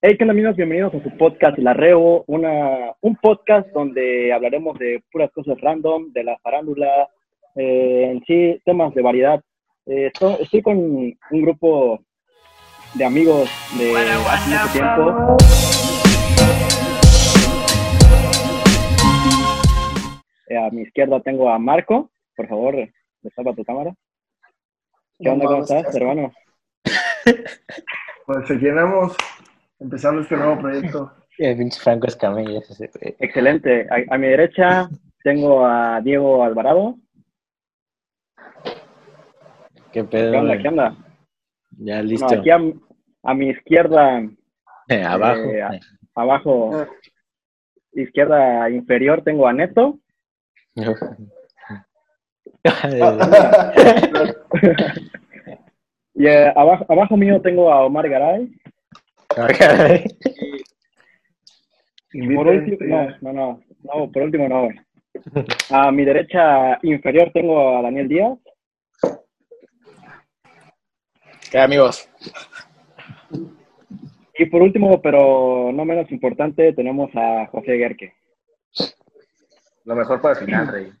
Hey, ¿qué onda amigos? Bienvenidos a su podcast La Reo, una, un podcast donde hablaremos de puras cosas random, de la farándula, eh, en sí, temas de variedad. Eh, estoy, estoy con un grupo de amigos de hace mucho tiempo. Eh, a mi izquierda tengo a Marco. Por favor, destapa tu cámara. ¿Qué onda? ¿Cómo estás, hermano? Pues aquí andamos empezando este nuevo proyecto. El pinche Franco Escamilla. Excelente. A, a mi derecha tengo a Diego Alvarado. ¿Qué pedo? ¿Qué onda? ¿Qué onda? Ya No, listo. aquí a, a mi izquierda, Eh, abajo. eh, a- abajo, izquierda inferior, tengo a Neto. Y eh, abajo, abajo mío tengo a Omar Garay. Y por último, no, no, no, no, por último no. güey. A mi derecha inferior tengo a Daniel Díaz. ¿Qué amigos? Y por último, pero no menos importante, tenemos a José Guerque. Lo mejor para el final, Rey.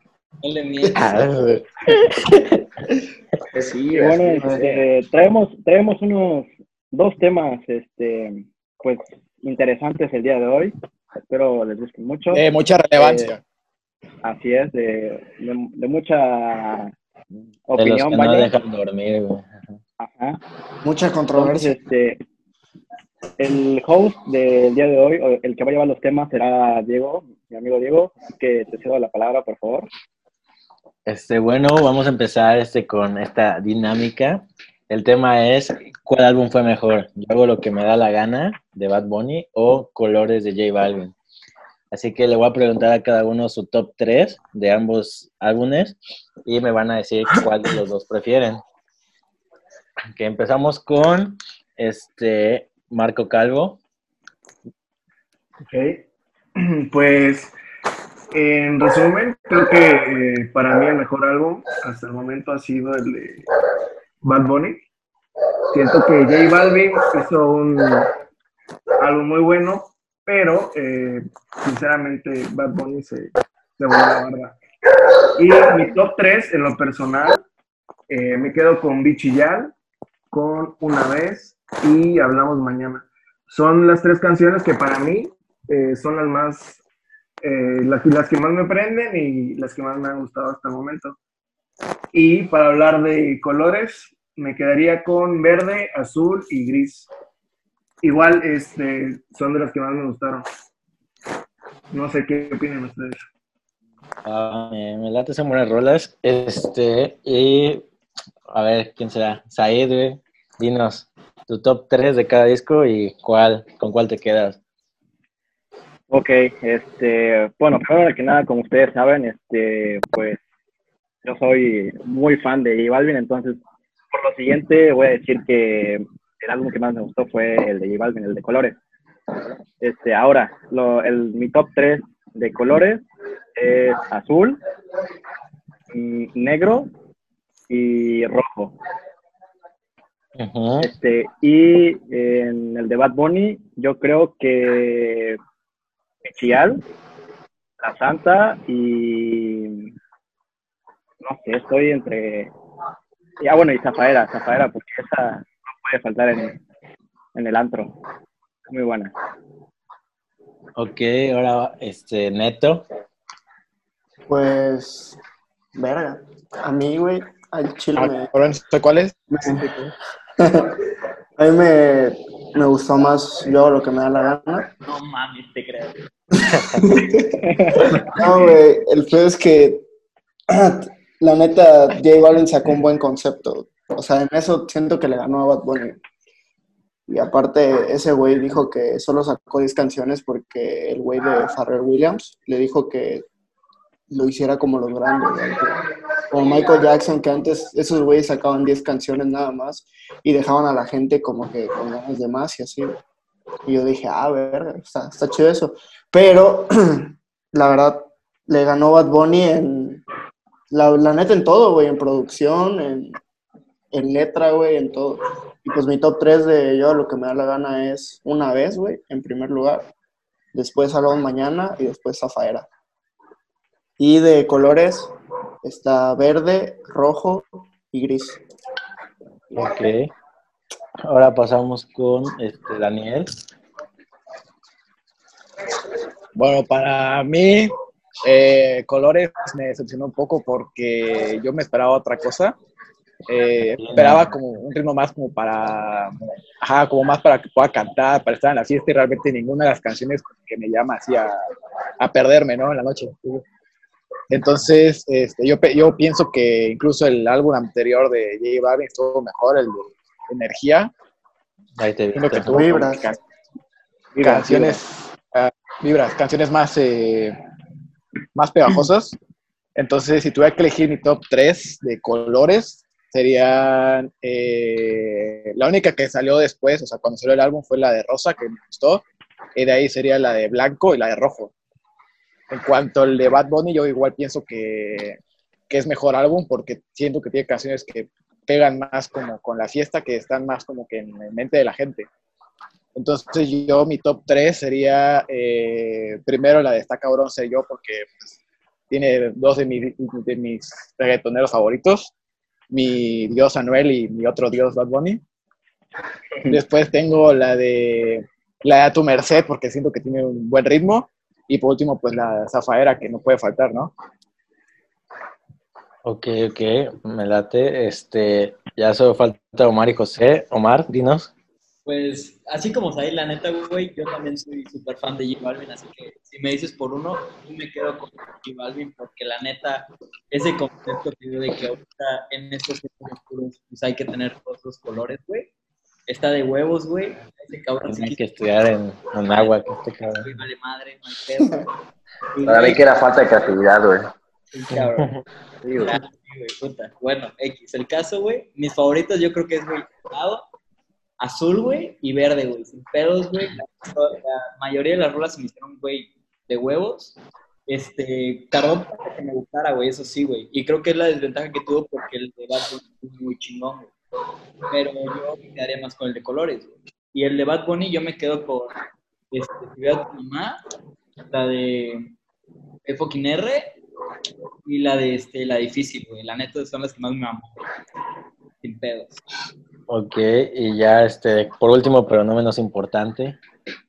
Ah, güey. Que sí, bueno, este, traemos, traemos unos dos temas, este, pues, interesantes el día de hoy. Espero les gusten mucho. De mucha relevancia. Así es, de, de, de mucha De los opinión, que no vaya. dejan dormir, güey. Ajá. Mucha Entonces, controversia. este, el host del día de hoy, o el que va a llevar los temas, será Diego, mi amigo Diego. Que te cedo la palabra, por favor. Este, bueno, vamos a empezar este con esta dinámica. El tema es, ¿cuál álbum fue mejor? ¿Yo hago lo que me da la gana de Bad Bunny o Colores de J Balvin? Así que le voy a preguntar a cada uno su top 3 de ambos álbumes y me van a decir cuál de los dos prefieren. Que empezamos con este Marco Calvo. Ok. Pues, en resumen, creo que eh, para mí el mejor álbum hasta el momento ha sido el de Bad Bunny. Siento que J Balvin hizo un álbum muy bueno, pero eh, sinceramente Bad Bunny se, se la barra. Y mi top 3 en lo personal, eh, me quedo con Bichillar, con Una vez y Hablamos Mañana. Son las tres canciones que para mí eh, son las más, eh, las que más me prenden y las que más me han gustado hasta el momento. Y para hablar de colores, me quedaría con verde, azul y gris. Igual este, son de las que más me gustaron. No sé qué opinan ustedes. Ah, me, me late son buenas rolas. Este, y a ver, ¿quién será? Said, güey. Dinos tu top 3 de cada disco y cuál, con cuál te quedas. Ok, este, bueno, primero que nada, como ustedes saben, este, pues, yo soy muy fan de J Balvin, entonces, por lo siguiente, voy a decir que el álbum que más me gustó fue el de J Balvin, el de Colores. Este, ahora, lo, el, mi top 3 de colores es azul, mm, negro y rojo. Este, y en el de Bad Bunny, yo creo que Chial, La Santa y no sé, estoy entre ah bueno y Zafaera, Zafaera, porque esa no puede faltar en, en el antro. Es muy buena. Ok, ahora este Neto. Pues, verga. A mí, güey, al chile me, Ah, ¿Ahora sé cuál es? me- a mí me, me gustó más yo lo que me da la gana. No mames, te creo. No, güey, el peor es que la neta J Balvin sacó un buen concepto. O sea, en eso siento que le ganó a Bad Bunny. Y aparte, ese güey dijo que solo sacó 10 canciones porque el güey de Pharrell Williams le dijo que lo hiciera como los grandes, como Michael Jackson, que antes esos güeyes sacaban 10 canciones nada más y dejaban a la gente como que con ganas de más y así. Y yo dije, ah, verga, está, está chido eso. Pero, la verdad, le ganó Bad Bunny en, la, la neta en todo, güey, en producción, en, en letra, güey, en todo. Y pues mi top 3 de yo lo que me da la gana es Una vez, güey, en primer lugar. Después Salón Mañana y después Zafaera. Y de colores está verde, rojo y gris. Ok. Ahora pasamos con este, Daniel. Bueno, para mí, eh, colores me decepcionó un poco porque yo me esperaba otra cosa. Eh, esperaba como un ritmo más como para, ajá, como más para que pueda cantar, para estar en la fiesta y realmente ninguna de las canciones que me llama así a, a perderme, ¿no? En la noche. Entonces, este, yo, yo pienso que incluso el álbum anterior de J Balvin estuvo mejor, el de Energía. Ahí te que tuvo Vibras. can- canciones, vibras, canciones más, eh, más pegajosas. Entonces, si tuviera que elegir mi top 3 de colores, serían eh, la única que salió después, o sea, cuando salió el álbum fue la de rosa, que me gustó, y de ahí sería la de blanco y la de rojo. En cuanto al de Bad Bunny, yo igual pienso que, que es mejor álbum porque siento que tiene canciones que pegan más como con la fiesta, que están más como que en mente de la gente. Entonces yo, mi top 3 sería eh, primero la de Está Cabrón Ser Yo, porque pues, tiene dos de, mi- de mis reggaetoneros favoritos, mi dios Anuel y mi otro dios Bad Bunny. Después tengo la de la de A Tu Merced, porque siento que tiene un buen ritmo. Y por último, pues la Zafaera, que no puede faltar, ¿no? Ok, ok, me late. Este, ya solo falta Omar y José. Omar, dinos. Pues, así como Zahir, la neta, güey, yo también soy súper fan de J Balvin, así que si me dices por uno, yo me quedo con J Balvin, porque la neta, ese concepto que dio de que ahorita en estos tiempos oscuros, pues hay que tener todos los colores, güey. Está de huevos, güey. Ese cabrón sí Tiene que estudiar en, en agua. que este cabrón. güey, vale madre, no hay pedo. Para mí que era falta de creatividad, güey. sí, cabrón. Sí, güey. Sí, güey, puta. Bueno, X. El caso, güey. Mis favoritos yo creo que es, güey, morado, azul, güey, y verde, güey. Sin pedos, güey. La, la mayoría de las rolas se me hicieron, güey, de huevos. Este, tardó para que me gustara, güey, eso sí, güey. Y creo que es la desventaja que tuvo porque el de Bad Bunny es muy chingón, güey. Pero yo me quedaría más con el de colores, güey. Y el de Bad Bunny yo me quedo con, este, Si veo a tu mamá, la de fucking R y la de este, la difícil, güey. La neta son las que más me amo. güey. Sin pedos. Ok, y ya, este, por último, pero no menos importante,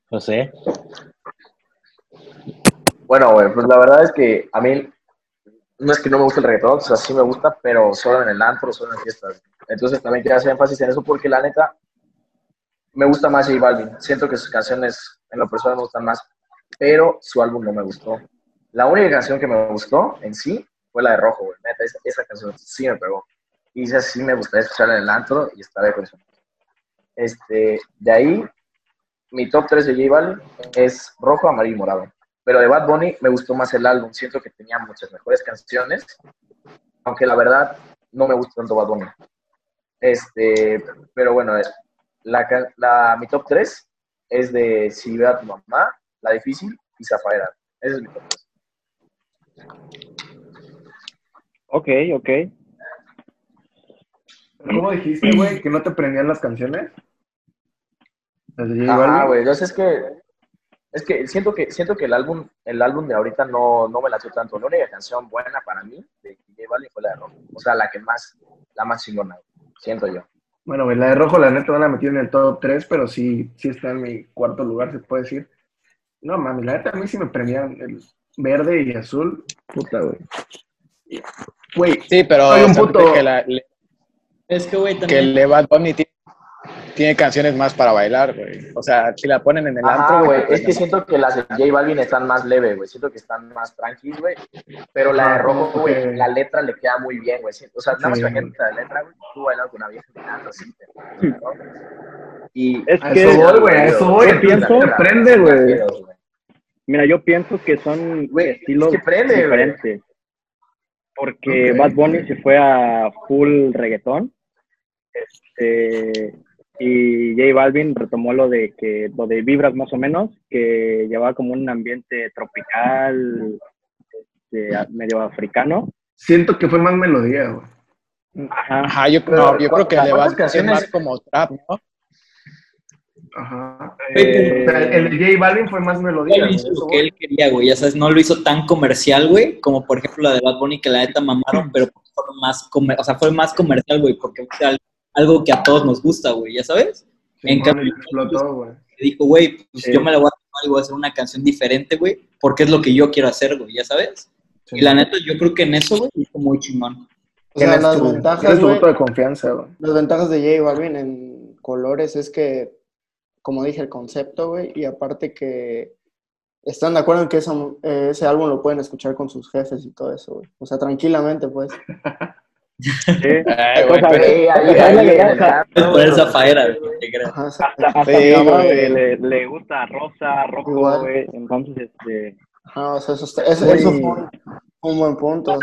José. Bueno, güey, pues la verdad es que a mí no es que no me guste el reggaetón, o sea, sí me gusta, pero solo en el antro, solo en fiestas. Entonces también quiero hacer énfasis en eso porque la neta me gusta más J Balvin. Siento que sus canciones en lo personal me gustan más, pero su álbum no me gustó. La única canción que me gustó en sí fue la de Rojo, güey. Neta, esa, esa canción sí me pegó. Y esa sí me gustaría escucharla en el antro y estar con eso. Este, de ahí, mi top 3 de J Balvin es Rojo, Amarillo y Morado. Pero de Bad Bunny me gustó más el álbum. Siento que tenía muchas mejores canciones. Aunque la verdad no me gusta tanto Bad Bunny. Este, pero bueno, eh, la, la- mi top 3 es de Si veo a tu mamá, La Difícil y Zafaera. Ese es mi top 3. Ok, ok. ¿Cómo dijiste, güey, que no te prendían las canciones? Las de J Ajá, Balvin. güey. Entonces es que es que siento que siento que el álbum el álbum de ahorita no, no me latió tanto. La única canción buena para mí de J Balvin fue la de Rojo. O sea, la que más la más chingona, siento yo. Bueno, güey, la de rojo, la neta, no la metí en el top 3, pero sí, sí está en mi cuarto lugar, se puede decir. No, mami, la neta, a mí sí me prendían el verde y azul. Puta, güey. Güey, Sí, pero Soy un puto- que, la- le- Es que, güey, que también. el de Bad Bunny tiene, tiene canciones más para bailar, güey. O sea, si la ponen en el Ajá, antro, güey. güey. Es que siento que las de J Balvin están más leve, güey. Siento que están más tranquilas, güey. Pero la de Ah, Rojo, güey, que- la letra le queda muy bien, güey. O sea, nada más Sí. imagínate la letra, güey. Tú bailando con una vieja el antro, así. te- ¿no? Y Es que eso voy, güey, a eso voy. yo pienso- prende, güey. Mira, yo pienso que son Güey, estilos es que prende, güey. diferentes. Porque Ok. Bad Bunny se fue a full reggaetón. Este, y J Balvin retomó lo de que lo de vibras más o menos, que llevaba como un ambiente tropical, este, medio africano. Siento que fue más melodía, güey. Ajá. Ajá, yo, Pero, no, yo creo que el de ¿cuántas Bad Bunny es canciones? más como trap, ¿no? Ajá. Eh, O sea, el, de J Balvin fue más melodía. Él hizo lo que él quería, güey. Ya sabes, no lo hizo tan comercial, güey, como por ejemplo la de Bad Bunny, que la neta mamaron, pero fue más, comer- o sea, fue más comercial, güey, porque algo que a todos nos gusta, güey, ya sabes. Sí, en cambio, explotó, güey. Dijo, güey, pues Sí. yo me la voy a tomar y voy a hacer una canción diferente, güey, porque es lo que yo quiero hacer, güey, ya sabes. Sí. Y la neta, yo creo que en eso, güey, hizo muy chingón. O sea, las tu- ventajas, tu voto de confianza, güey. las ventajas de J Balvin en colores es que, como dije, el concepto, güey, y aparte que están de acuerdo en que eso- eh, ese álbum lo pueden escuchar con sus jefes y todo eso, güey. O sea, tranquilamente, pues. Le, le gusta rosa, rojo, Igual. güey. Entonces, este. O sea, eso, está- eso, fue un, un buen punto.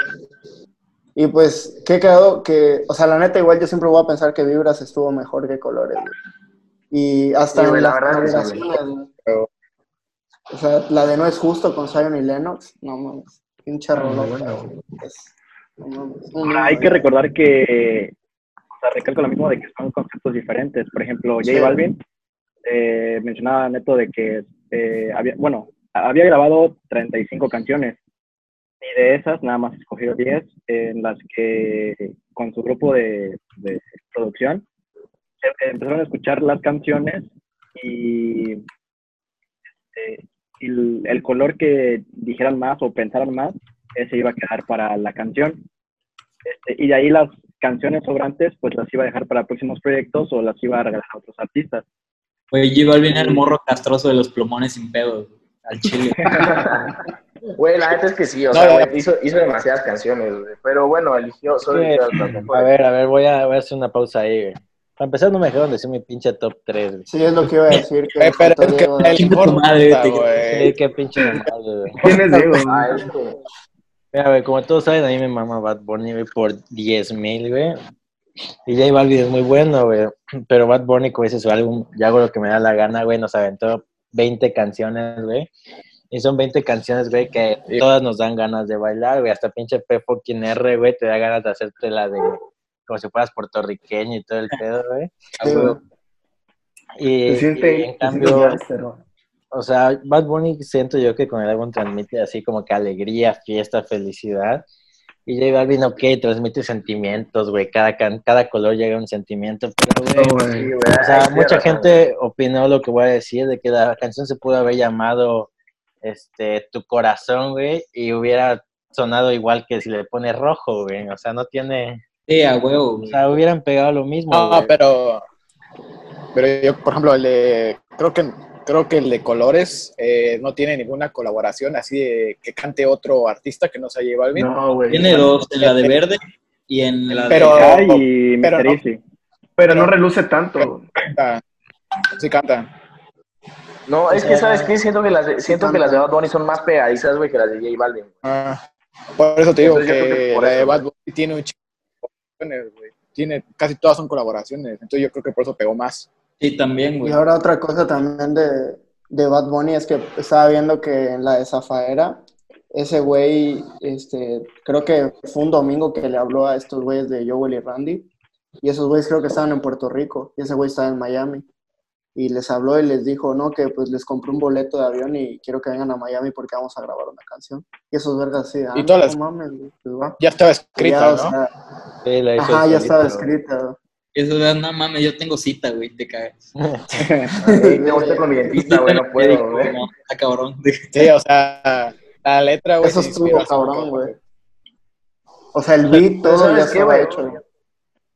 Y pues, ¿qué quedó? Que, o sea, la neta, igual yo siempre voy a pensar que Vibras estuvo mejor que Colores, güey. Y hasta Sí, güey, en la las verdad es que sí, colaboraciones, güey. O sea, la de No es justo con Zion y Lennox, no mames, pinche Ah. Es- Ahora, hay que recordar que, o sea, recalco lo mismo de que son conceptos diferentes. Por ejemplo, J. Balvin eh, mencionaba neto de que, eh, había, bueno, había grabado 35 canciones y de esas nada más escogió 10 en las que con su grupo de, de producción se- empezaron a escuchar las canciones y, este, y el, el color que dijeran más o pensaran más, ese iba a quedar para la canción. Este, y de ahí las canciones sobrantes, pues las iba a dejar para próximos proyectos o las iba a regalar a otros artistas. Güey, J Balvin era el morro castroso de los plumones sin pedos, güey, al chile. Güey, la neta es que sí, o No, sea, güey, hizo, hizo demasiadas canciones, güey. Pero bueno, eligió solo Sí. A ver, a ver, voy a, voy a hacer una pausa ahí, güey. Para empezar, no me dejaron decir mi pinche top 3, güey. Sí, es lo que iba a decir. Que Eh, pero es que el madre, importa, te- Sí, güey. qué pinche mamada, güey. ¿Quién es Diego? Mira, güey, como todos saben, a mí me mama Bad Bunny, güey, por 10 mil, güey. Y J Balvin es muy bueno, güey. Pero Bad Bunny, como dice su álbum, ya hago lo que me da la gana, güey. Nos aventó 20 canciones, güey. Y son 20 canciones, güey, que todas nos dan ganas de bailar, güey. Hasta pinche P fucking R, güey, te da ganas de hacerte la de como si fueras puertorriqueño y todo el pedo, güey. Ah. Y, y en cambio. O sea, Bad Bunny siento yo que con el álbum transmite así como que alegría, fiesta, felicidad. Y J Balvin, ok, transmite sentimientos, güey. Cada, can- cada color llega a un sentimiento. Pero, güey, No, güey. Sí, güey, o sea, mucha gente opinó lo que voy a decir, de que la canción se pudo haber llamado este, Tu Corazón, güey, y hubiera sonado igual que si le pones rojo, güey. O sea, no tiene... Sí, a huevo, O sea, hubieran pegado lo mismo, No, güey. pero, pero yo, por ejemplo, el de, creo que, creo que el de Colores eh, no tiene ninguna colaboración así de que cante otro artista que no sea J Balvin. No, güey. Tiene dos, en la de verde y en la Pero- de... Ay, y pero Mr. no. Pero no reluce tanto. Canta, sí canta. No, es que, ¿sabes qué? Siento que las de, siento que las de Bad Bunny son más pegadizas, güey, que las de J Balvin. güey. Ah, por eso te digo Entonces, que, la de Bad Bunny tiene un chingo de colaboraciones, güey. Tiene, casi todas son colaboraciones. Entonces yo creo que por eso pegó más. Sí, también, Y güey. ahora otra cosa también de, de Bad Bunny es que estaba viendo que en la de Zafaera, ese güey, este, creo que fue un domingo que le habló a estos güeyes de Joel y Randy, y esos güeyes creo que estaban en Puerto Rico, y ese güey estaba en Miami, y les habló y les dijo, no, que pues les compré un boleto de avión y quiero que vengan a Miami porque vamos a grabar una canción. Y esos vergas ah, Y todas no las- mames, güey, pues va. Ya estaba Y escrita, ya, o ¿no? sea, Sí, la hizo ajá, ya estaba güey. escrita. Eso de, no mames, yo tengo cita, güey, te cagas. Me gusta con mi dentista, güey, no puedo, güey. No, está cabrón. Sí, o sea, la letra, güey. Eso estuvo cabrón, güey. O sea, el beat, todo ¿Sabes ya estaba güey? hecho.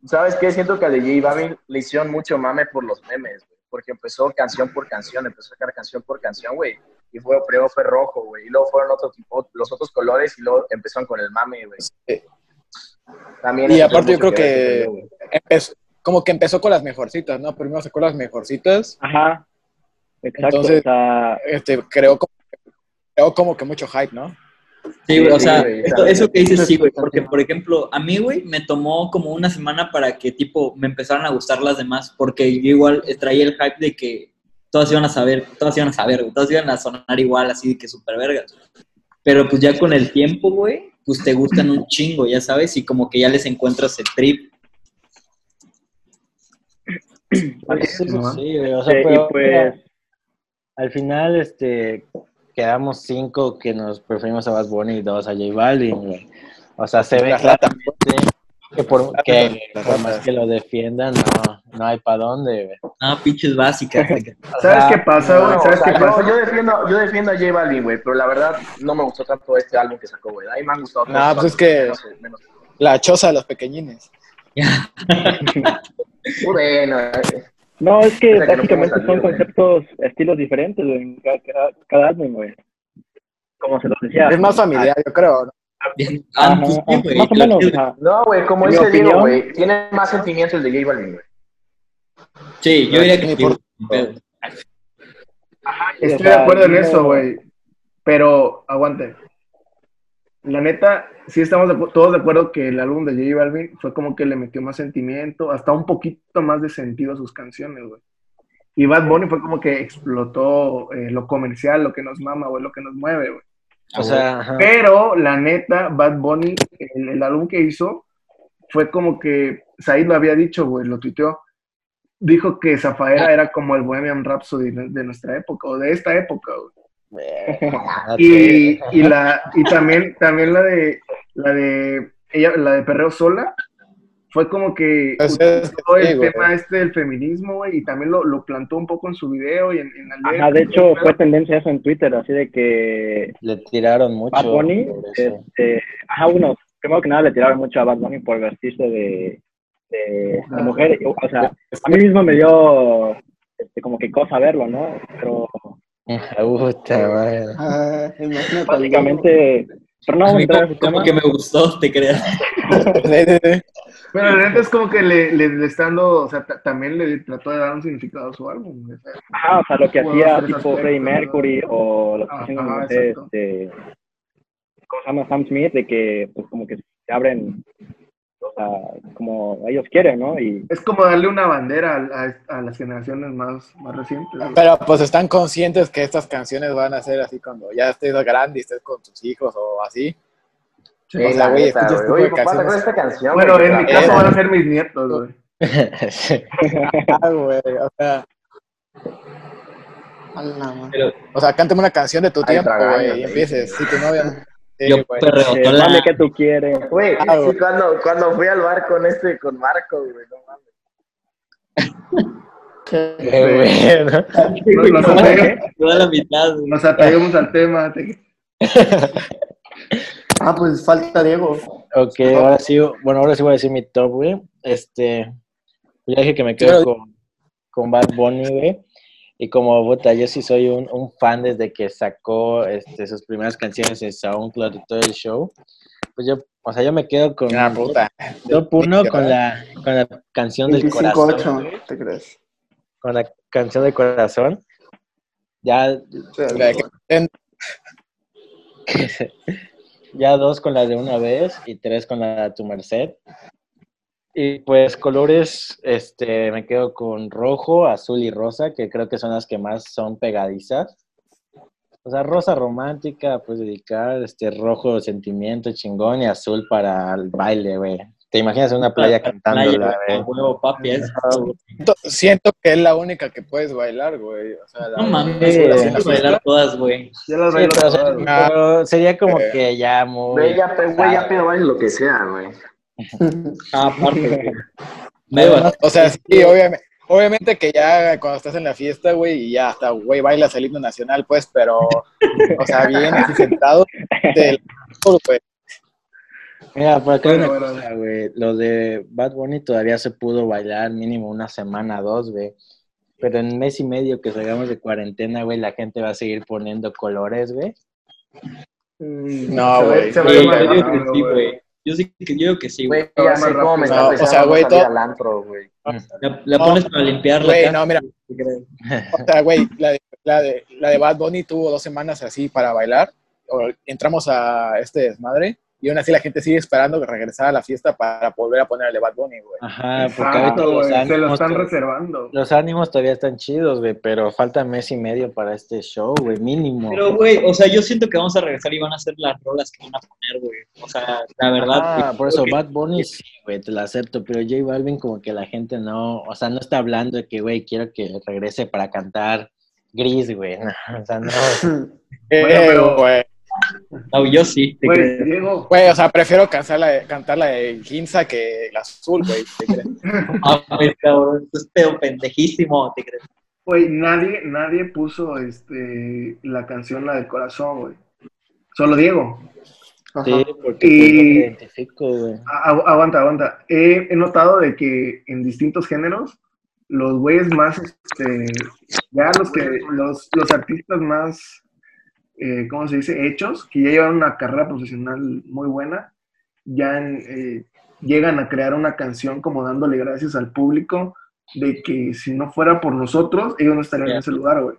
¿Sabes qué? Siento que a de J Balvin le hicieron mucho mame por los memes, güey. Porque empezó canción por canción, empezó a sacar canción por canción, güey. Y fue, primero fue rojo, güey. Y luego fueron otro tipo, los otros colores y luego empezaron con el mame, güey. Sí. También Y aparte yo creo que güey. empezó, como que empezó con las mejorcitas, ¿no? Primero sacó las mejorcitas, Ajá. Exacto. Entonces- o sea, este, creó como, creó como que mucho hype, ¿no? Sí, güey, o sea, güey, eso, que dices sí, güey, porque, por ejemplo, a mí, güey, me tomó como una semana para que, tipo, me empezaran a gustar las demás, porque yo igual traía el hype de que todas iban a saber, todas iban a saber, güey, todas iban a sonar igual, así de que súper vergas. pero pues ya con el tiempo, güey, pues te gustan un chingo, ya sabes, y como que ya les encuentras el trip. ¿No? sí, güey, o sea, Sí, y pero, pues- mira, al final, este, quedamos cinco que nos preferimos a Bad Bunny y dos a J Balvin, güey. O sea, se ve claramente que por, que por más que lo defiendan, no, no hay para dónde, güey. Ah, pinches básicas. O ¿Sabes qué pasa, güey? No, ¿Sabes o sea, qué yo, pasa? yo defiendo, yo defiendo a J Balvin, güey, pero la verdad no me gustó tanto este álbum que sacó, güey. A mí me han gustado No, pues es que- menos- La choza de los pequeñines. Bueno. No, es que Hasta que no básicamente son salir, güey. conceptos, estilos diferentes, güey, en cada, cada, cada álbum, güey. Como se los decía. Es más familiar, yo creo. ¿no? Ah, Ajá, sí, güey. más o Lo menos, que- ajá. No, güey, como dice Diego, güey, tiene más sentimiento el de J Balvin, güey. Sí, yo diría que por-. Estoy O sea, de acuerdo en eso, güey. Pero aguante. La neta, sí estamos de todos de acuerdo que el álbum de J Balvin fue como que le metió más sentimiento, hasta un poquito más de sentido a sus canciones, güey. Y Bad Bunny fue como que explotó eh, lo comercial, lo que nos mama, güey, lo que nos mueve, güey. o sea, ajá. Pero la neta, Bad Bunny, el, el álbum que hizo, fue como que, Said lo había dicho, güey, lo tuiteó. Dijo que Zafaera era como el Bohemian Rhapsody de, de nuestra época, o de esta época, güey. Y, y la y también también la de la de ella la de perreo sola fue como que Pues es- utilizó el tema este del feminismo güey, y también lo, lo plantó un poco en su video y en, en. Ajá, de hecho, fue tendencia eso en Twitter, así de que Le tiraron mucho. Bad Bunny, este, ajá, uno, primero que nada le tiraron mucho a Bad Bunny por vestirse de, de, de mujer, o sea, a mí mismo me dio este, como que cosa verlo, ¿no? Pero Puta madre. Ah, imagínate. al básicamente, pero no A como, como que me gustó, te creas. Pero la neta es como que le, le, le está dando, o sea, ta- también le trató de dar un significado a su álbum. o sea, Ajá, o sea, lo que hacía tipo aspectos, Freddie ¿no? Mercury o las Ajá, canciones de, este, ¿cómo se llama? Sam Smith, de que pues como que se abren, o sea, como ellos quieren, ¿no? Y Es como darle una bandera a, a- a las generaciones más, más recientes. güey. Pero pues están conscientes que estas canciones van a ser así cuando ya estés grande y estés con tus hijos o así. Sí, O sea, la güey, güey. este tipo Oye, de papá, ¿te canciones. acuerdas de esta canción? Bueno, en mi caso van a ser mis nietos, güey. Sí. Ah, güey, o sea. Pero o sea, cántame una canción de tu Ay, tiempo, güey, y güey. empieces. Si tu novia. Sí, yo güey. perreo eh, dame que tú quieres. Güey, Ah, sí, güey. cuando, cuando fui al bar con este, con Marco, güey, no mames. ¿Qué? Bueno. Nos, nos ate- Toda la mitad, güey. nos al tema. te- Ah, pues falta Diego. Ok, ahora sí, bueno, ahora sí voy a decir mi top, güey. Este, ya dije que me quedo con, con Bad Bunny, güey. Y como, puta, yo sí soy un, un fan desde que sacó este, sus primeras canciones en SoundCloud y todo el show. Pues yo, o sea, yo me quedo con Ah, puta. top uno con la, con la canción del corazón. 25-8, ¿te crees? Con la canción del corazón. Ya, La que- en- ya dos con la de una vez y tres con la de tu merced. Y pues colores, este, me quedo con rojo, azul y rosa, que creo que son las que más son pegadizas. O sea, rosa romántica, pues dedicar, este, rojo sentimiento chingón y azul para el baile, güey. ¿Te imaginas en una playa cantándola, Playa, güey? huevo, papi. es- siento, siento que es la única que puedes bailar, güey. O sea, No mames, Sí, sí, sí. bailar todas, güey. Ya las Sí, bailo pero, sea, todas, pero sería como Eh. que ya muy... Güey, ya, güey, ya pido baile lo que sea, güey. Ah, aparte, no- O sea, sí, obviamente, obviamente que ya cuando estás en la fiesta, güey, y ya hasta, güey, bailas el himno nacional, pues, pero, o sea, bien así sentado, del güey. Mira, por acá hay Bueno, una bueno, cosa, güey. Lo de Bad Bunny todavía se pudo bailar mínimo una semana, dos, güey. Pero en mes y medio que salgamos de cuarentena, güey, la gente va a seguir poniendo colores, güey. Mm, No, güey. se Sí, yo sí, que yo digo que sí, güey. Güey, ya sé cómo me No, o sea, güey, todo- al antro, güey. La, la No, pones para limpiar la Güey, no, mira, o sea, güey, la de, la, de, la de Bad Bunny tuvo dos semanas así para bailar. O- Entramos a este desmadre y aún así la gente sigue esperando que regresara a la fiesta para volver a ponerle Bad Bunny, güey. Ajá, porque Exacto, ahorita los se lo están to- reservando. los ánimos todavía están chidos, güey, pero falta mes y medio para este show, güey, mínimo. Pero, güey, o sea, yo siento que vamos a regresar y van a ser las rolas que van a poner, güey. O sea, la verdad. Ah, por eso que- Bad Bunny sí, güey, te lo acepto, pero J Balvin como que la gente no, o sea, no está hablando de que, güey, quiero que regrese para cantar Gris, güey, no, o sea, no. Eh, Bueno, pero- güey. No, yo sí. te Güey, creo. Diego, Güey, o sea, prefiero cantar la de, cantar la de Ginza que la azul, güey. ¿te crees? Ah, güey, cabrón, esto es pedo pendejísimo, ¿te crees? güey, nadie, nadie puso este, la canción, la del corazón, güey. Solo Diego. Ajá. Sí, porque Y- me identifico, güey. Agu- aguanta, aguanta. He, he notado de que en distintos géneros, los güeyes más, este, ya los que, los, los artistas más, eh, ¿cómo se dice? Hechos, que ya llevan una carrera profesional muy buena, ya en, eh, llegan a crear una canción como dándole gracias al público de que si no fuera por nosotros, ellos no estarían en ese lugar, güey.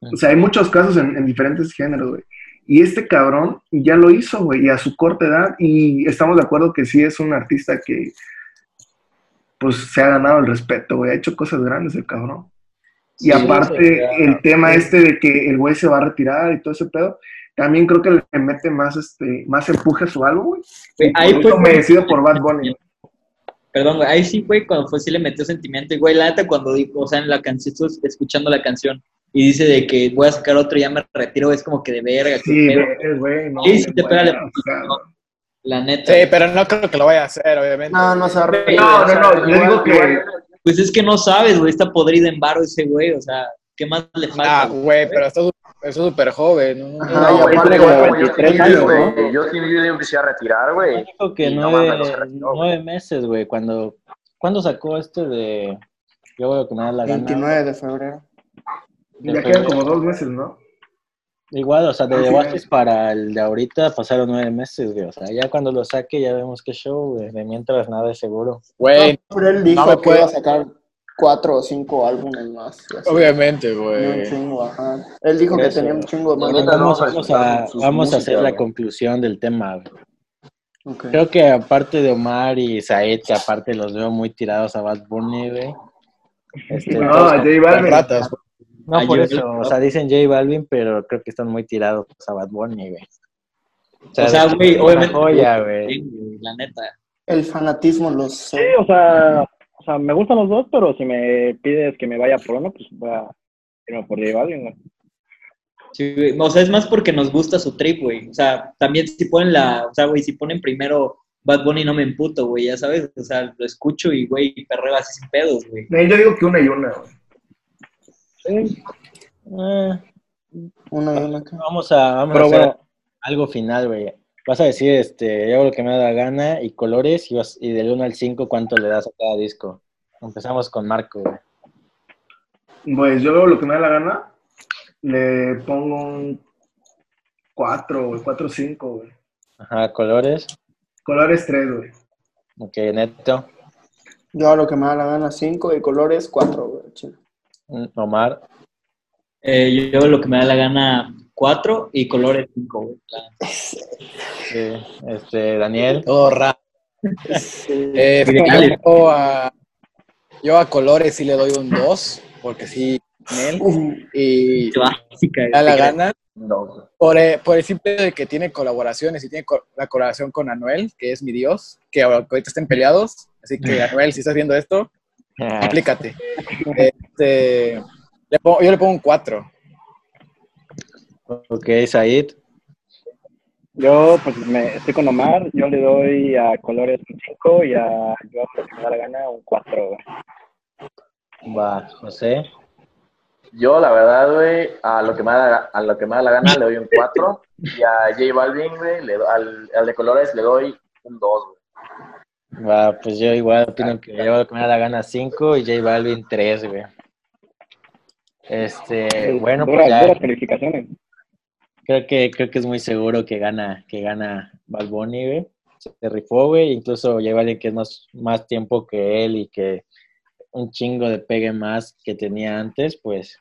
O sea, hay muchos casos en, en diferentes géneros, güey. Y este cabrón ya lo hizo, güey, y a su corta edad, y estamos de acuerdo que sí es un artista que, pues, se ha ganado el respeto, güey, ha hecho cosas grandes el cabrón. Y Sí, aparte, ya. el tema este de que el güey se va a retirar y todo ese pedo, también creo que le mete más, este, más empuje a su álbum, güey. Ahí fue merecido por Bad Bunny. Perdón, güey, ahí sí, güey, cuando fue sí le metió sentimiento. Y, güey, la neta, cuando dijo, o sea, en la canción, estuve escuchando la canción y dice de que voy a sacar otro y ya me retiro, es como que de verga. Sí, güey, no. Sí, sí te pega la neta. Sí, pero no creo que lo vaya a hacer, obviamente. No, no se va a Güey, repetir. No, no, no, yo digo que... Pues es que no sabes, güey, está podrido en varo ese güey, o sea, ¿qué más le falta? Ah, güey, pero está está súper joven. ¿no? Ajá, No, güey, aparte, como güey, 23 sí, años, güey. ¿no? Yo sí yo empecé a retirar, güey. Dijo que nueve, no retiró, nueve meses, güey, cuando, ¿cuándo sacó este de Yo lo que me da la gana? 29 de febrero. De Ya quedan como dos meses, ¿no? Igual, o sea, de Ah. The Oasis para el de ahorita pasaron nueve meses, güey. O sea, ya cuando lo saque ya vemos qué show, güey. De mientras nada es seguro. Güey, Pero él dijo No que puede- iba a sacar cuatro o cinco álbumes más. obviamente, Tenía un güey. chingo, ajá. Él dijo Por que eso. tenía un chingo de La más. neta, no Vamos, vamos a vamos a, hacer la güey. conclusión del tema, güey. Creo que aparte de Omar y Said, que aparte los veo muy tirados a Bad Bunny, güey. Este, No, J Balvin. ratas, güey. No, Ah, por eso, o sea, dicen J Balvin, pero creo que están muy tirados a Bad Bunny, güey. O sea, de- güey, obviamente. joya, güey. La neta. El fanatismo los... Sí, o sea, o sea, me gustan los dos, pero si me pides que me vaya por uno, pues voy a irme por J Balvin, güey. Sí, güey. O sea, es más porque nos gusta su trip, güey. O sea, también si ponen la, o sea, güey, si ponen primero Bad Bunny no me emputo, güey, ya sabes. O sea, lo escucho y, güey, perreo así sin pedos, güey. Yo digo que una y una, güey. Eh, Uno y uno acá. vamos a, vamos a Pero hacer bueno, algo final, güey. Vas a decir, este, yo hago lo que me da la gana y colores y, vas- y del 1 al 5, ¿cuánto le das a cada disco? Empezamos con Marco, güey. Pues yo lo que me da la gana, le pongo un 4, güey, 4 5, güey. Ajá, colores. Colores 3, güey. Ok, neto. Yo a lo que me da la gana, cinco y colores, cuatro, güey. chido. Mm, Omar. Eh, yo lo que me da la gana, cuatro y colores cinco, Sí, este, Daniel. Todo raro. Sí. Eh, yo, a, yo a colores sí le doy un 2, porque sí. Uf, Y me da la gana. No. Por, eh, por el simple de que tiene colaboraciones y tiene co- la colaboración con Anuel, que es mi dios, que ahorita estén peleados. Así que, Anuel, si estás viendo esto, aplícate. Este, le pongo- yo le pongo un 4. ok, Said. yo pues me estoy con Omar, yo le doy a colores un 5 y a yo lo que me da la gana un 4, güey. Va, José. Yo, la verdad, güey, a lo que me da, a lo que me da la gana le doy un 4. Y a J Balvin, güey, le al, al de colores le doy un 2, güey. Va, pues yo igual opino que lo que me da la gana 5 y J Balvin 3, güey. Este, bueno, pues ya. duras calificaciones. Creo que, creo que es muy seguro que gana, que gana Bad Bunny, güey. Se rifó, güey. Incluso lleva alguien que es más, más tiempo que él y que un chingo de pegue más que tenía antes, pues,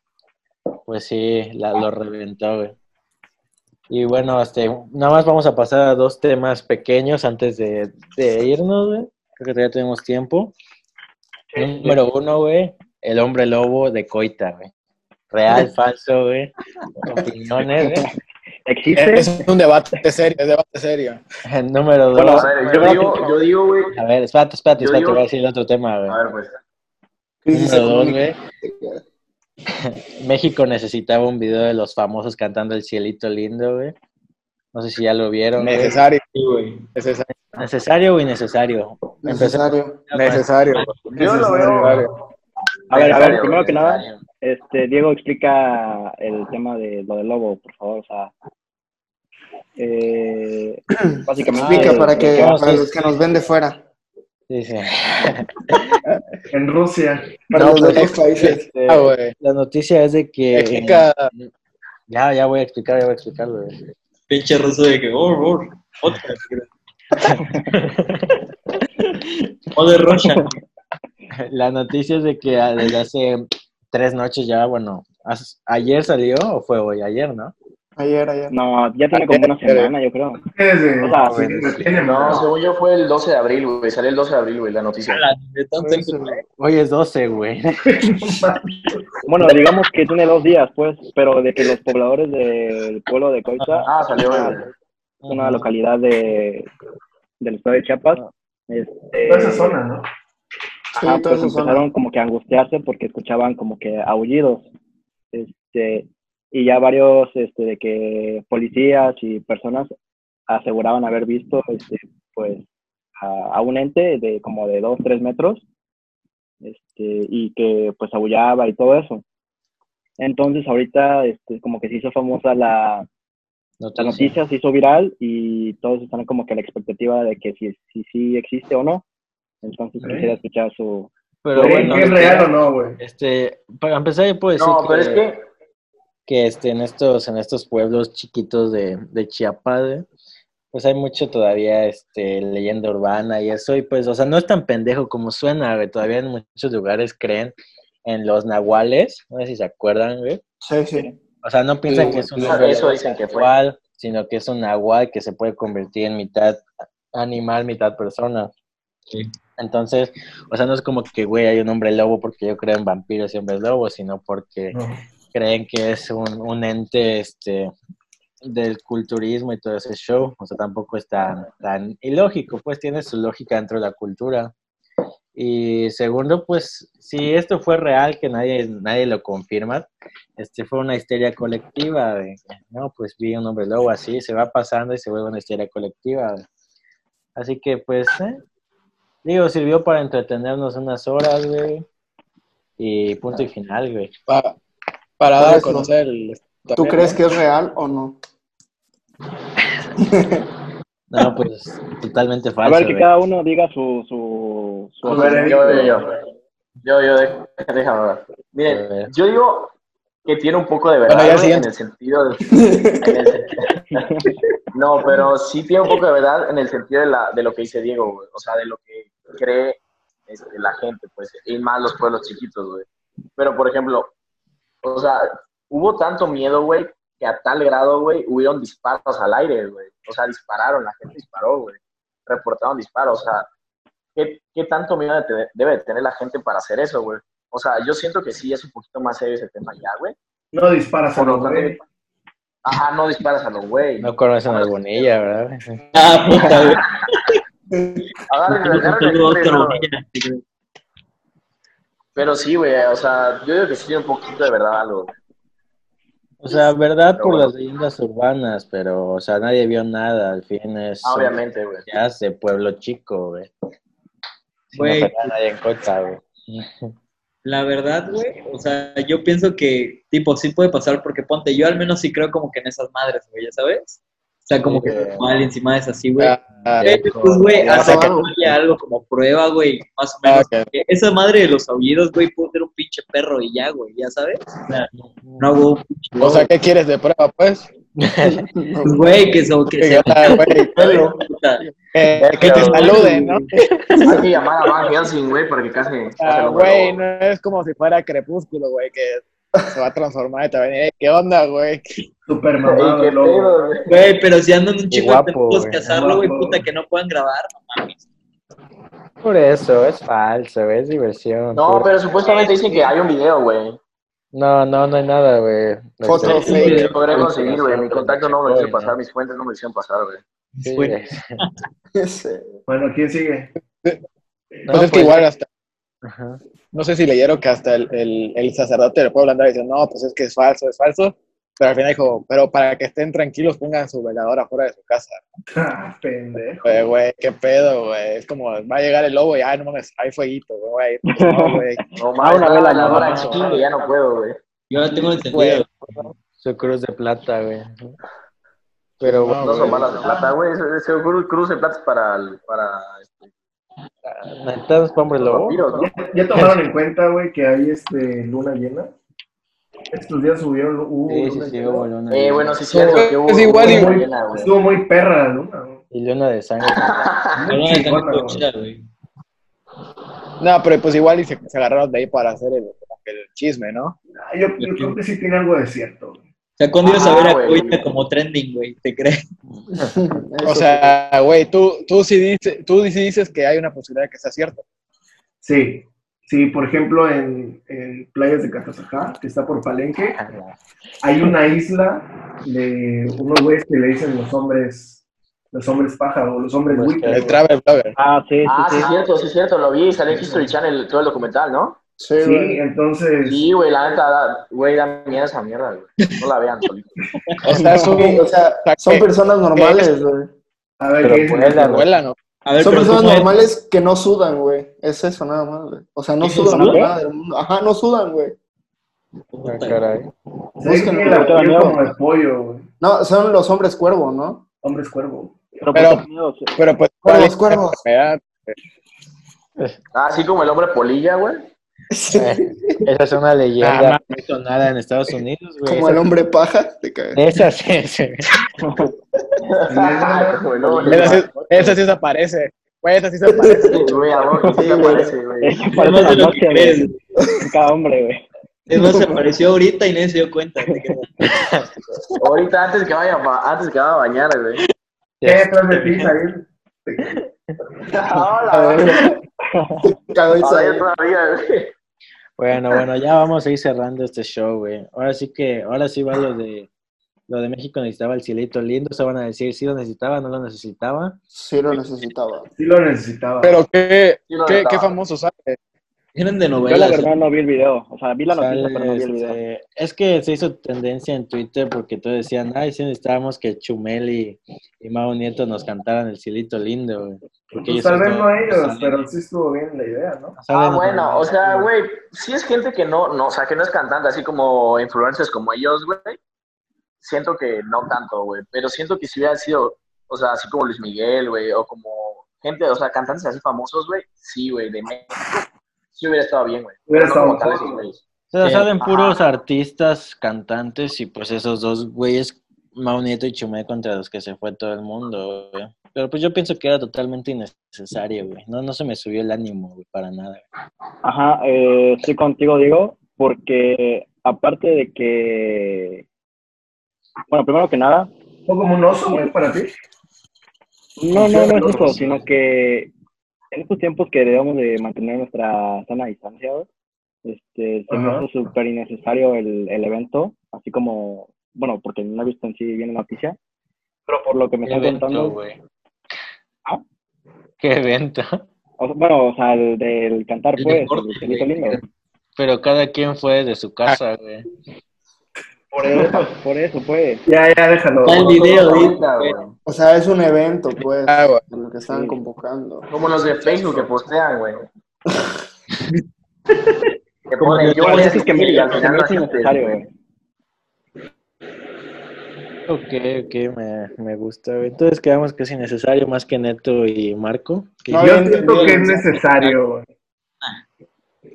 pues sí, la, lo reventó, güey. Y bueno, este, nada más vamos a pasar a dos temas pequeños antes de, de irnos, güey. Creo que todavía tenemos tiempo. Número uno, güey, el hombre lobo de Coita, güey. Real, falso, güey. Opiniones, güey. ¿Existe? Es un debate serio, es debate serio. Número Bueno, dos. A ver, yo digo, yo digo, güey. A ver, espérate, espérate, espérate, digo- voy a decir el otro tema, güey. A ver, pues. Número dos, güey. México necesitaba un video de los famosos cantando El Cielito Lindo, güey. No sé si ya lo vieron. güey. Necesario. Sí, güey. Necesario. ¿Necesario o innecesario? Necesario. Necesario. Yo lo veo. Necesario. A ver, a ver, primero que nada, este, Diego explica el tema de lo del lobo, por favor, o sea, eh, básicamente... Explica para que para los que nos ven de fuera, Sí, sí. En Rusia. para No, los de pues, otros países. Este, Ah, la noticia es de que... Explica. Ya, ya voy a explicar, ya voy a explicarlo. Pinche ruso de que, oh, oh, otra. O de Rocha. La noticia es de que ah, desde hace tres noches ya, bueno, ayer salió o fue hoy, ayer, ¿no? Ayer, ayer. No, ya tiene como una semana, yo creo. Desde, O sea, sí, tiene No, según yo fue el 12 de abril, güey. Salió el 12 de abril, güey, la noticia. Tanto Hoy es 12, güey. Bueno, digamos que tiene dos días, pues, pero de que los pobladores del pueblo de Coita, Ah, salió, güey. una localidad de, del estado de Chiapas, este, Toda esa zona, ¿no? Ajá, pues zona. empezaron como que a angustiarse porque escuchaban como que aullidos. Este, y ya varios este, de que policías y personas aseguraban haber visto este, pues a, a un ente de como de dos, tres metros este, y que pues aullaba y todo eso. Entonces ahorita este, como que se hizo famosa la, la noticia, se hizo viral y todos están como que a la expectativa de que si, si, si existe o no. Entonces Ok. quisiera escuchar su, Pero ¿Creen bueno, es real o no, güey? este, para empezar yo puedo decir No, que, pero es que. Que, este, en estos, en estos pueblos chiquitos de, de Chiapas, pues hay mucho todavía este, leyenda urbana y eso, y pues, o sea, no es tan pendejo como suena, güey, todavía en muchos lugares creen en los nahuales, no sé si se acuerdan, güey, Sí, sí. o sea, no piensan Sí, que es un hombre eso dicen que fue. cual, sino que es un nahual que se puede convertir en mitad animal, mitad persona. Sí. Entonces, o sea, no es como que, güey, hay un hombre lobo porque yo creo en vampiros y hombres lobos, sino porque No. Creen que es un, un ente este, del culturismo y todo ese show. O sea, tampoco es tan, tan ilógico, pues tiene su lógica dentro de la cultura. Y segundo, pues, si esto fue real, que nadie, nadie lo confirma, este fue una histeria colectiva, de, no, pues vi un hombre lobo así, se va pasando y se vuelve una histeria colectiva. Así que, pues, eh, digo, sirvió para entretenernos unas horas, güey. Y punto y final, güey. Para dar a conocer el. ¿Tú también, crees ¿no? que es real o no? No, pues totalmente A falso. ver, que güey. cada uno diga su... su, su A ver, Yo, yo, yo. Yo, yo, déjame ver. A Miren, ver. yo digo que tiene un poco de verdad Bueno, ya güey, en el sentido de... en el- no, pero sí tiene un poco de verdad en el sentido de, la, de lo que dice Diego, güey. O sea, de lo que cree este, la gente, pues, y más los pueblos chiquitos, güey. Pero, por ejemplo, o sea, hubo tanto miedo, güey, que a tal grado, güey, hubieron disparos al aire, güey. O sea, dispararon, la gente disparó, güey. Reportaron disparos, o sea, ¿qué, qué tanto miedo de tener- debe de tener la gente para hacer eso, güey? O sea, yo siento que sí es un poquito más serio ese tema ya, güey. No disparas a los güey. Ajá, no disparas a los güey. No conocen a Bonilla, ¿verdad? Ah, puta, güey. Agárrenle, agárrenle, saludo a güey, Oscar no. Bonilla. Pero sí, güey, o sea, yo digo que sí tiene un poquito de verdad algo. güey. O sea, verdad Pero por bueno. las leyendas urbanas, pero, o sea, nadie vio nada. Al fin es. Ah, Obviamente, güey. Ya de pueblo chico, güey. Si no Güey. nadie en güey. La verdad, güey, o sea, yo pienso que, tipo, sí puede pasar porque ponte, yo al menos sí creo como que en esas madres, güey, ¿ya sabes? O sea, como que Sí. mal encima es así, güey. Eh, pues, güey, hasta que algo. no haya algo como prueba, güey, más o menos. Ah, que Esa madre de los aullidos, güey, puede ser un pinche perro y ya, güey, ya sabes. O sea, no hago un pinche O sea, ¿qué quieres de prueba, pues? Pues, güey, que, so, que Que, se ah, güey, puta. que, te saluden, ¿no? Hay que llamar a Van Helsing, güey, para que case. Ah, güey, no es como si fuera crepúsculo, güey, que se va a transformar y te va a venir, "Eh, ¿qué onda, güey? Super mamado, güey. Güey, pero si andan un chico de güey. casarlo, güey, puta, que no puedan grabar, no mames. Por eso, es falso, es diversión. No, pero supuestamente dicen que hay un video, güey. No, no, no hay nada, güey. Foto Este, fake. Sí, podré conseguir, güey. Mi contacto no me lo hicieron pasar, mis fuentes no me lo hicieron pasar, güey. Sí, Bueno. ¿quién sigue? No, pues es que pues- igual hasta, Ajá. No sé si leyeron que hasta el, el, el sacerdote del pueblo andaba diciendo, no, pues es que es falso, es falso. Pero al final dijo, pero para que estén tranquilos, pongan su velador afuera de su casa. Ah, pendejo. Güey, güey, qué pedo, güey. Es como, va a llegar el lobo y, ay, no mames, hay fueguito, güey. Pues no, güey. No mames, una una vela, vela, no, no, ya no puedo, güey. Yo la tengo entendido. Su cruz de plata, güey. Pero No, bueno, No son balas de plata, güey. Ese cruz, de plata es para este, ¿necesitas hombre. ¿Ya, ya tomaron en cuenta, güey, que hay este luna llena? Estos días subieron. Uh, Sí, sí, luna sí, llena. hubo luna. Eh, bueno, sí es cierto. que hubo- Es igual, hubo una llena, güey. Estuvo muy perra la luna, güey. Y luna de sangre. Muy muy güey. chida, güey. No, pero pues igual y se, se agarraron de ahí para hacer el, el chisme, ¿no? Ah, Yo, yo creo que sí tiene algo de cierto. güey. Sea, cuando ibas a Ah, ver a güey. Coita como trending, güey, ¿te crees? O sea, güey, tú, tú, sí dices, tú sí dices que hay una posibilidad de que sea cierto. Sí, sí, por ejemplo, en, en playas de Catazajá, que está por Palenque, hay una isla de unos güeyes que le dicen los hombres, los hombres pájaro, los hombres Pues, buitres. El travel blogger. Ah, sí, sí, Ah, sí sí. es cierto, sí es cierto. Lo vi, salió en History Channel todo el documental, ¿no? Sí, Sí, güey. entonces, Sí, güey, la neta, güey, da miedo esa mierda, güey. No la vean. O sea, Sí, o sea, son personas normales, güey. a ver, Pero vuelan, vuela, ¿no? A ver, Son personas normales que no sudan, güey. Es eso nada más, güey. O sea, no ¿Eso sudan sí? nada del mundo. Ajá, no sudan, güey. Ah, caray. Que tiene la piel como de pollo, güey. No, son los hombres cuervo, ¿no? Hombres cuervo. Pero, Pero- pues, Pero pues, Cuervos, ¿cuál es la cuervos. Ah, así como el hombre polilla, güey. Eh, Esa es una Ah, leyenda ma- muy sonada en Estados Unidos, güey. Como el hombre paja. Te. Esa sí, sí. Esa sí, sí se aparece. Güey, esa sí se aparece. Güey, a vos, sí Sí, güey. güey. es más de lo que Cada hombre, güey. Es más, se apareció ahorita y nadie se dio cuenta. Ahorita antes que vaya, antes que vaya a bañar, güey. ¿Qué detrás de ti, Jair? Bueno, bueno, ya vamos a ir cerrando este show, güey. Ahora sí que, ahora sí va lo de lo de México necesitaba el cielito lindo, se van a decir si lo necesitaba, no lo necesitaba. Sí lo necesitaba. Sí lo necesitaba. Pero qué, Sí qué, qué famoso sale. Eran de Yo la novelas. verdad no vi el video. O sea, vi la noticia, Sale, pero no vi el video. este, es que se hizo tendencia en Twitter porque todos decían, ay, sí necesitábamos que Chumel y, y Mau Nieto nos cantaran el cielito lindo, güey. Porque Pues tal vez no ellos, salen- pero sí estuvo bien la idea, ¿no? Ah, bueno, o sea, güey, sí es gente que no, no, o sea, que no es cantante, así como influencers como ellos, güey. Siento que no tanto, güey, pero siento que si hubiera sido, o sea, así como Luis Miguel, güey, o como gente, o sea, cantantes así famosos, güey, sí, güey, de México, sí hubiera estado bien, güey. Hubiera no estado mejor. O sea, salen puros artistas, cantantes y pues esos dos güeyes, Mau Nieto y Chumel contra los que se fue todo el mundo, güey. Pero pues yo pienso que era totalmente innecesario, güey. No, no se me subió el ánimo, güey, para nada. güey. Ajá, eh, estoy contigo, Diego, porque aparte de que, bueno, primero que nada, ¿Fue como un oso, güey, para ti? no, no, no es eso, Sí. sino que en estos tiempos que debemos de mantener nuestra sana distancia, güey, este, se me hizo súper innecesario el, el evento, así como, bueno, porque no he visto en sí bien la noticia, pero por lo que me ¿Qué están evento, contando, güey? ¿Ah? ¿Qué evento? o sea, bueno, o sea, el del cantar, El pues, deporte, el güey. lindo. Pero cada quien fue de su casa, güey. Por eso, por eso, pues. Ya, ya, déjalo. Está el video, Ahorita, güey. O sea, es un evento, pues, Ah, güey. de lo que Sí. convocando. Como los de Facebook que postean, güey. que ponen, yo voy a es que me, me asisten. innecesario, güey. Ok, ok, me, me gusta. Entonces quedamos que es innecesario más que Neto y Marco. que- No, Yo siento que es necesario, güey.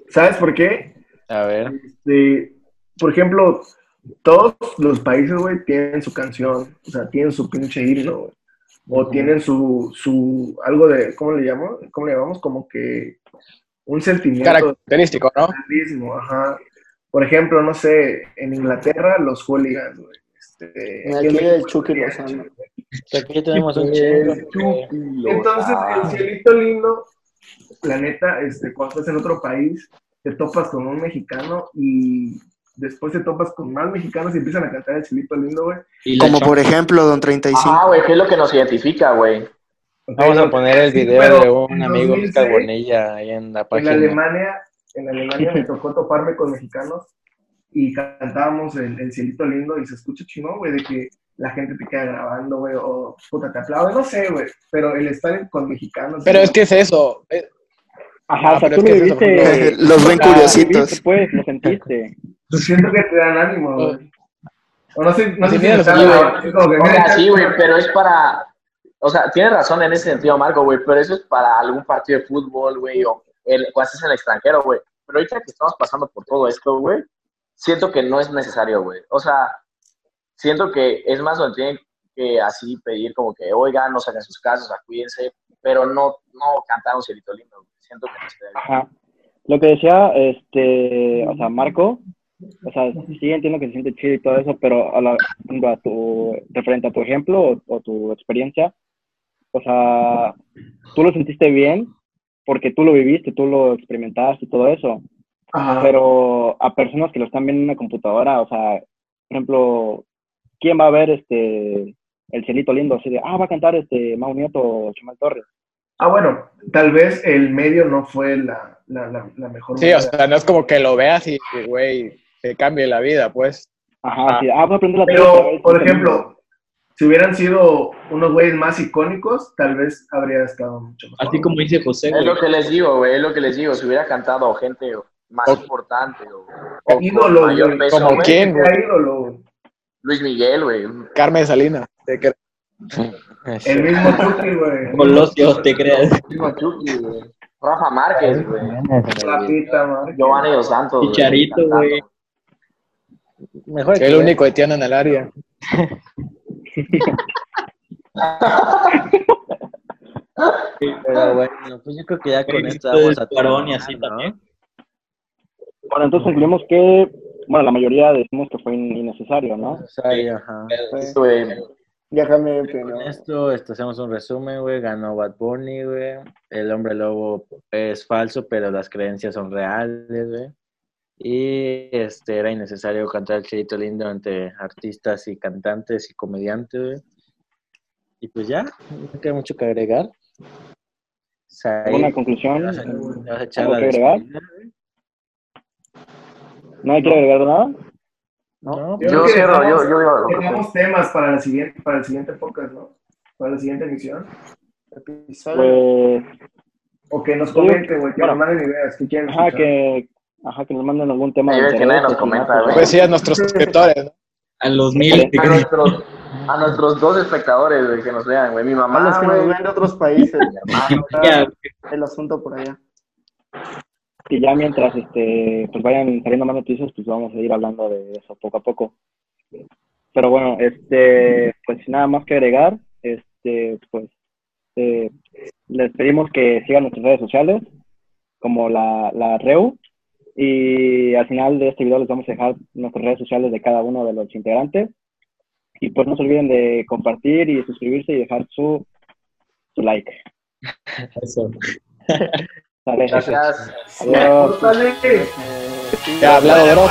¿Sabes por qué? A ver. Este, por ejemplo, todos los países, güey, tienen su canción, o sea, tienen su pinche himno, güey. O tienen su, su, algo de, ¿cómo le llamamos? ¿Cómo le llamamos? Como que un sentimiento Característico, ¿no? ajá. Por ejemplo, no sé, en Inglaterra, los hooligans, güey. Este, Aquí el Chucky Lozano. Aquí tenemos un chingo. Entonces, el cielito lindo, la neta, este, cuando estás en otro país, te topas con un mexicano y después te topas con más mexicanos y empiezan a cantar el cielito lindo, güey. Como por ejemplo, Don 35. Ajá, güey, ¿qué es lo que nos identifica, güey? Vamos a poner el video de un en amigo 2006, Oscar Bonilla ahí en la En página. Alemania, en Alemania me tocó toparme con mexicanos y cantábamos el, el cielito lindo y se escucha chingón, güey, de que la gente te queda grabando, güey, o puta, te aplaude, no sé, güey, pero el estar con mexicanos. pero es que es eso. eh, Ajá, Ah, o sea, pero tú es lo es viviste. ejemplo. Los ven o curiositos. viviste, Pues, lo sentiste. siento que te dan ánimo, güey. O no sé, no sé Sí, si O sea, mira, sí, güey, pero es para. O sea, tienes razón en ese sentido, Marco, güey, pero eso es para algún partido de fútbol, güey, o el, cuando estás en el extranjero, güey. Pero ahorita que estamos pasando por todo esto, güey, siento que no es necesario, güey. O sea, siento que es más donde tienen que así pedir como que, oigan, no saquen sus casas, cuídense, pero no, no cantar un cielito lindo. Siento que no se debe. Ajá. Lo que decía, este, o sea, Marco, o sea, sí entiendo que se siente chido y todo eso, pero a, la, a tu, referente a tu ejemplo o, o tu experiencia, o sea, tú lo sentiste bien porque tú lo viviste, tú lo experimentaste y todo eso, Ajá. pero a personas que lo están viendo en una computadora, o sea, por ejemplo, ¿quién va a ver este el cielito lindo así de, ah, va a cantar este Mau Nieto o Chumel Torres? Ah, bueno, tal vez el medio no fue la, la, la, la mejor. Sí, o sea, no es como que lo veas y, güey, te cambie la vida, pues. Ajá, sí, ah, voy a aprender la Pero, vez, por ejemplo, si hubieran sido unos güeyes más icónicos, tal vez habría estado mucho mejor. Así como dice José, Es güey. lo que les digo, güey, es lo que les digo. Si hubiera cantado gente más importante o, o con Ídolo, mayor güey. peso, Como güey, quién, güey. Ídolo. Luis Miguel, güey. Carmen Salinas. El mismo Chucky, güey. Colosio, te creas. Mismo Chucky, güey. Rafa Márquez, güey. Rapita. Giovanni Dos Santos. güey, Chicharito, güey. Mejor que el único haitiano en el área. Pero bueno, pues yo creo que ya con esto vamos a y así ¿no? también. Bueno, entonces concluimos que, bueno, la mayoría decimos que fue in- innecesario, ¿no? Necesario, ajá. Sí. Güey, Ya cambié mi Con opinión. esto este, hacemos un resumen, güey. Ganó Bad Bunny, güey. El hombre lobo es falso, pero las creencias son reales, güey. Y este era innecesario cantar el chilito lindo entre artistas y cantantes y comediantes, güey. Y pues ya, no queda mucho que agregar. Said, ¿Alguna conclusión? ¿te vas a- te vas a echar ¿Algo la que agregar? Hay que agregar nada? No, Yo Yo creo que cierro, dejamos- yo, yo que Tengamos temas para la siguiente, para el siguiente podcast, ¿no? Para la siguiente emisión. Episodio. Pues, O que nos Sí. comenten, güey, que Bueno. nos manden ideas. ¿Qué quieren ajá, escuchar? que, ajá, que nos manden algún tema Hay de que nadie nos comenta, güey. Pues sí, a nuestros suscriptores, ¿no? A los mil. A nuestros, a nuestros dos espectadores, güey, que nos vean, güey. Mi A los mamá, que nos güey. ven de otros países. Mi hermano. El asunto por allá. Que ya mientras este pues vayan saliendo más noticias pues vamos a ir hablando de eso poco a poco. Pero bueno este pues sin nada más que agregar este pues eh, les pedimos que sigan nuestras redes sociales como la, la REU y al final de este video les vamos a dejar nuestras redes sociales de cada uno de los integrantes. Y pues no se olviden de compartir y suscribirse y dejar su, su like. Eso. Sale. Gracias. Adiós. Dale. Ya ha hablado.